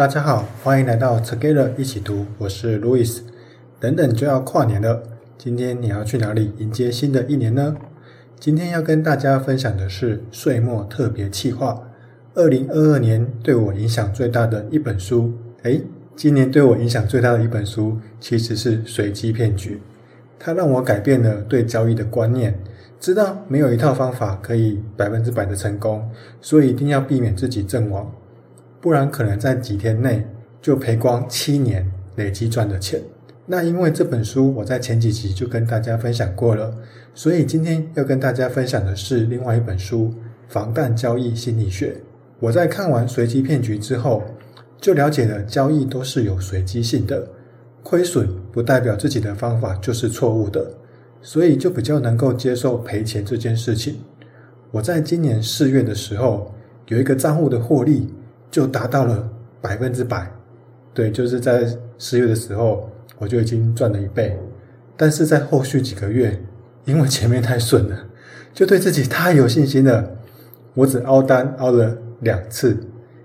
大家好，欢迎来到 Together 一起读，我是 Louis。等等就要跨年了，今天你要去哪里迎接新的一年呢？今天要跟大家分享的是岁末特别企划，二零二二年对我影响最大的一本书。诶，今年对我影响最大的一本书其实是《随机骗局》，它让我改变了对交易的观念，知道没有一套方法可以百分之百的成功，所以一定要避免自己阵亡。不然可能在几天内就赔光七年累积赚的钱。那因为这本书我在前几集就跟大家分享过了，所以今天要跟大家分享的是另外一本书《防弹交易心理学》。我在看完《随机骗局》之后，就了解了交易都是有随机性的，亏损不代表自己的方法就是错误的，所以就比较能够接受赔钱这件事情。我在今年四月的时候有一个账户的获利。就达到了百分之百，对，就是在十月的时候，我就已经赚了一倍。但是在后续几个月，因为前面太顺了，就对自己太有信心了，我只凹单凹了两次，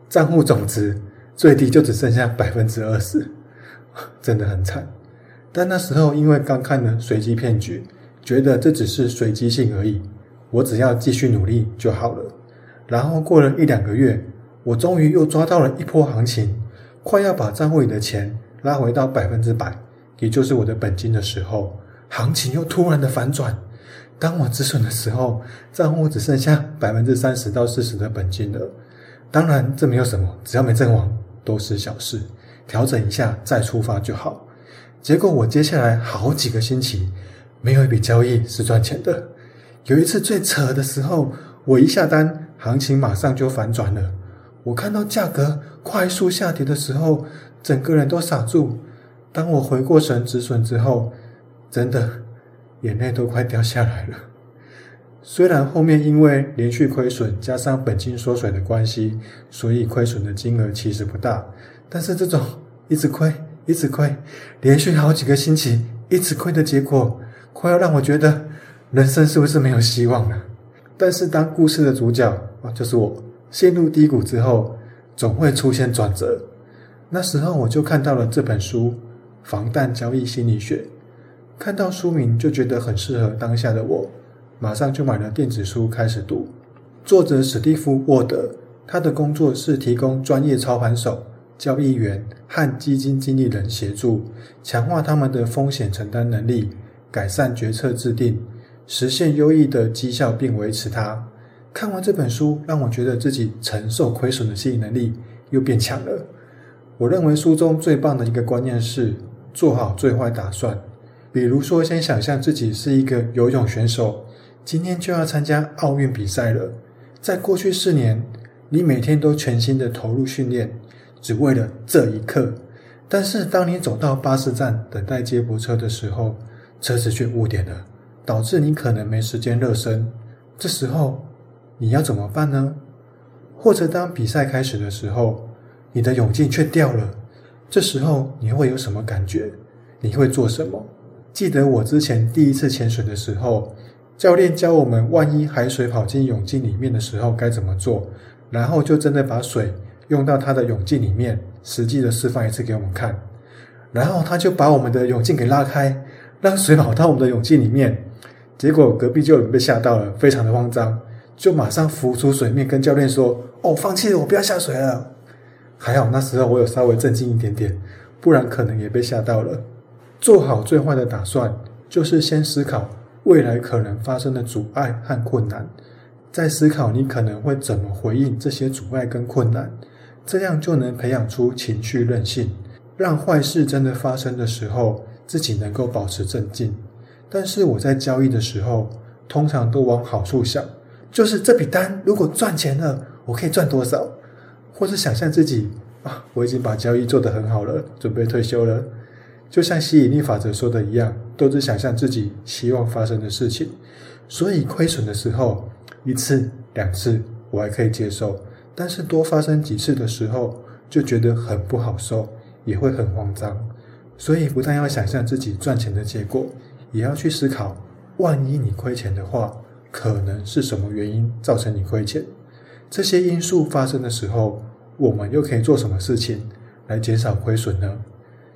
账户总值最低就只剩下百分之二十，真的很惨。但那时候因为刚看了随机骗局，觉得这只是随机性而已，我只要继续努力就好了。然后过了一两个月。我终于又抓到了一波行情，快要把账户里的钱拉回到百分之百，也就是我的本金的时候，行情又突然的反转。当我止损的时候，账户只剩下百分之三十到四十的本金了。当然，这没有什么，只要没阵亡都是小事，调整一下再出发就好。结果我接下来好几个星期没有一笔交易是赚钱的。有一次最扯的时候，我一下单，行情马上就反转了。我看到价格快速下跌的时候，整个人都傻住。当我回过神止损之后，真的眼泪都快掉下来了。虽然后面因为连续亏损加上本金缩水的关系，所以亏损的金额其实不大，但是这种一直亏、一直亏，连续好几个星期一直亏的结果，快要让我觉得人生是不是没有希望了？但是当故事的主角啊，就是我。陷入低谷之后，总会出现转折。那时候我就看到了这本书《防弹交易心理学》，看到书名就觉得很适合当下的我，马上就买了电子书开始读。作者史蒂夫·沃德，他的工作是提供专业操盘手、交易员和基金经理人协助，强化他们的风险承担能力，改善决策制定，实现优异的绩效，并维持它。看完这本书，让我觉得自己承受亏损的吸引能力又变强了。我认为书中最棒的一个观念是做好最坏打算。比如说，先想象自己是一个游泳选手，今天就要参加奥运比赛了。在过去四年，你每天都全心的投入训练，只为了这一刻。但是，当你走到巴士站等待接驳车的时候，车子却误点了，导致你可能没时间热身。这时候，你要怎么办呢？或者当比赛开始的时候，你的泳镜却掉了，这时候你会有什么感觉？你会做什么？记得我之前第一次潜水的时候，教练教我们，万一海水跑进泳镜里面的时候该怎么做，然后就真的把水用到他的泳镜里面，实际的示范一次给我们看，然后他就把我们的泳镜给拉开，让水跑到我们的泳镜里面，结果隔壁就有人被吓到了，非常的慌张。就马上浮出水面，跟教练说：“哦，放弃了，我不要下水了。”还好那时候我有稍微镇静一点点，不然可能也被吓到了。做好最坏的打算，就是先思考未来可能发生的阻碍和困难，再思考你可能会怎么回应这些阻碍跟困难，这样就能培养出情绪韧性，让坏事真的发生的时候，自己能够保持镇静。但是我在交易的时候，通常都往好处想。就是这笔单如果赚钱了，我可以赚多少？或是想象自己啊，我已经把交易做得很好了，准备退休了。就像吸引力法则说的一样，都是想象自己希望发生的事情。所以亏损的时候，一次两次我还可以接受，但是多发生几次的时候，就觉得很不好受，也会很慌张。所以不但要想象自己赚钱的结果，也要去思考，万一你亏钱的话。可能是什么原因造成你亏钱？这些因素发生的时候，我们又可以做什么事情来减少亏损呢？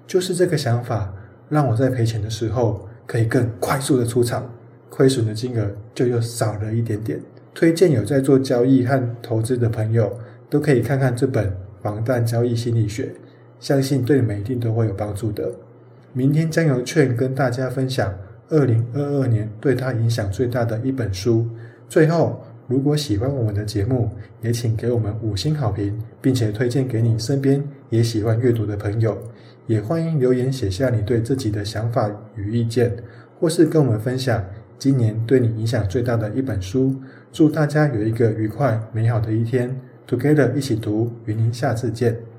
就是这个想法，让我在赔钱的时候可以更快速的出场，亏损的金额就又少了一点点。推荐有在做交易和投资的朋友，都可以看看这本《防弹交易心理学》，相信对你们一定都会有帮助的。明天将由券跟大家分享二零二二年对他影响最大的一本书。最后，如果喜欢我们的节目，也请给我们五星好评，并且推荐给你身边也喜欢阅读的朋友。也欢迎留言写下你对自己的想法与意见，或是跟我们分享今年对你影响最大的一本书。祝大家有一个愉快美好的一天，Together 一起读，与您下次见。